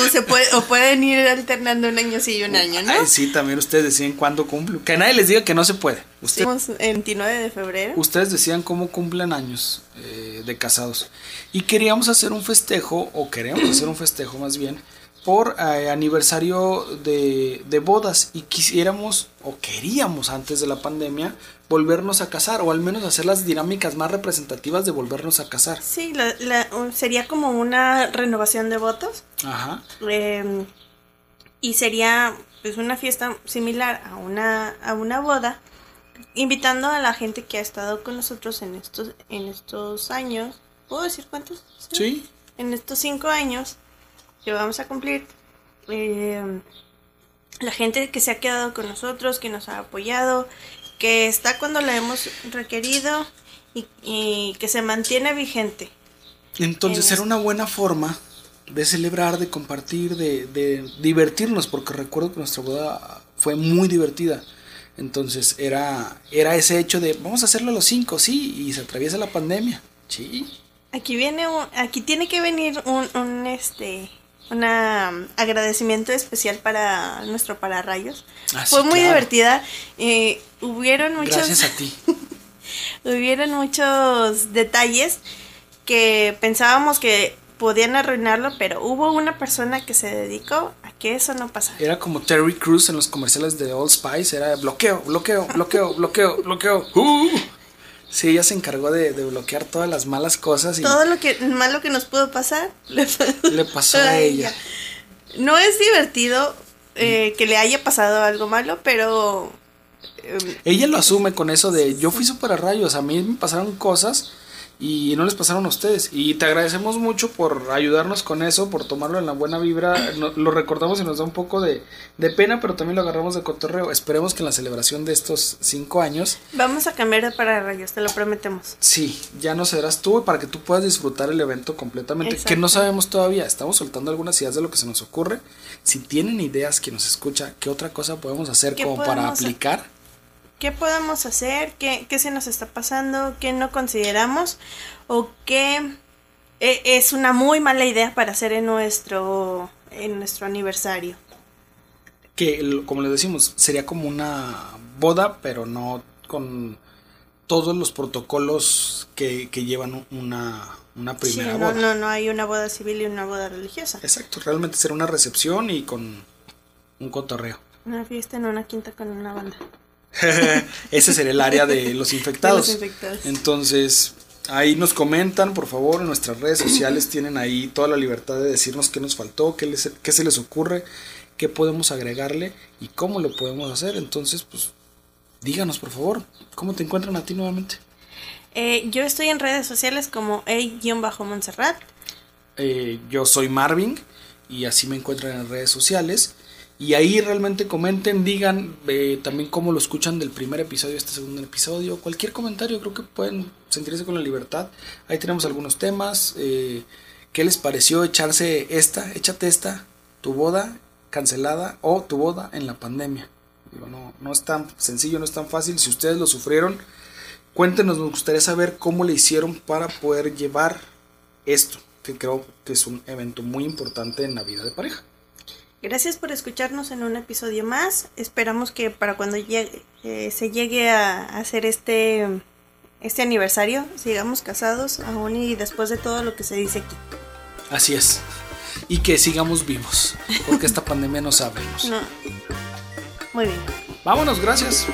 o, se puede, o pueden ir alternando un año sí y un año, ¿no? Ay, sí, también ustedes deciden cuándo cumplen. Que nadie les diga que no se puede. Usted- Estamos el 29 de febrero. ustedes decían cómo cumplen años eh, de casados. Y queríamos hacer un festejo, o queremos hacer un festejo más bien, por eh, aniversario de, de bodas. Y quisiéramos, o queríamos antes de la pandemia, volvernos a casar, o al menos hacer las dinámicas más representativas de volvernos a casar. Sí, la- la- sería como una renovación de votos. Ajá. eh, y sería pues una fiesta similar a una, a una boda. Invitando a la gente que ha estado con nosotros en estos, en estos años. ¿Puedo decir cuántos? Sí. en estos cinco años que vamos a cumplir, eh, la gente que se ha quedado con nosotros, que nos ha apoyado, que está cuando la hemos requerido y, que se mantiene vigente. Entonces era una buena forma de celebrar, de compartir, de, de divertirnos, porque recuerdo que nuestra boda fue muy divertida. Entonces era, era ese hecho de vamos a hacerlo a los cinco, sí, y se atraviesa la pandemia. Sí. Aquí viene un, aquí tiene que venir un, un este un agradecimiento especial para nuestro pararrayos. Ah, Fue muy divertida. Eh, hubieron muchos. Gracias a ti. hubieron muchos detalles que pensábamos que podían arruinarlo, pero hubo una persona que se dedicó a que eso no pasara. Era como Terry Cruz en los comerciales de Old Spice, era bloqueo, bloqueo, bloqueo, bloqueo, bloqueo. Uh. Sí, ella se encargó de, bloquear todas las malas cosas. Y Todo lo que malo que nos pudo pasar le, pasó a ella. No es divertido eh, que le haya pasado algo malo, pero... Em, ella lo asume con eso de yo fui super rayos, a mí me pasaron cosas y no les pasaron a ustedes. Y te agradecemos mucho por ayudarnos con eso, por tomarlo en la buena vibra. lo recordamos y nos da un poco de, pena, pero también lo agarramos de cotorreo. Esperemos que en la celebración de estos cinco años... Vamos a cambiar para rayos, te lo prometemos. Sí, ya no serás tú para que tú puedas disfrutar el evento completamente, que no sabemos todavía. Estamos soltando algunas ideas de lo que se nos ocurre. Si tienen ideas que nos escucha, ¿qué otra cosa podemos hacer como para aplicar? Qué podemos hacer, qué, se nos está pasando, qué no consideramos o qué e, es una muy mala idea para hacer en nuestro, en nuestro aniversario. Que, como les decimos, sería como una boda, pero no con todos los protocolos que, llevan una, una primera sí, no, boda. No, no hay una boda civil y una boda religiosa. Exacto, realmente será una recepción y con un cotorreo. Una fiesta en una quinta con una banda. Ese sería el área de los infectados. Entonces, ahí nos comentan, por favor, en nuestras redes sociales tienen ahí toda la libertad de decirnos qué nos faltó, qué, les, qué se les ocurre, qué podemos agregarle y cómo lo podemos hacer. Entonces, pues, díganos, por favor, ¿cómo te encuentran a ti nuevamente? Eh, yo estoy en redes sociales como A-Montserrat. Eh, yo soy Marvin y así me encuentran en redes sociales. Y ahí realmente comenten, digan eh, también cómo lo escuchan del primer episodio este segundo episodio. Cualquier comentario, creo que pueden sentirse con la libertad. Ahí tenemos algunos temas. Eh, ¿Qué les pareció echarse esta, échate esta, tu boda cancelada o tu boda en la pandemia? Digo, no, no es tan sencillo, no es tan fácil. Si ustedes lo sufrieron, cuéntenos, nos gustaría saber cómo le hicieron para poder llevar esto, que creo que es un evento muy importante en la vida de pareja. Gracias por escucharnos en un episodio más. Esperamos que para cuando llegue, eh, se llegue a hacer este, este aniversario, sigamos casados aún y después de todo lo que se dice aquí. Así es. Y que sigamos vivos, porque esta pandemia no sabemos. No. Muy bien. Vámonos, gracias.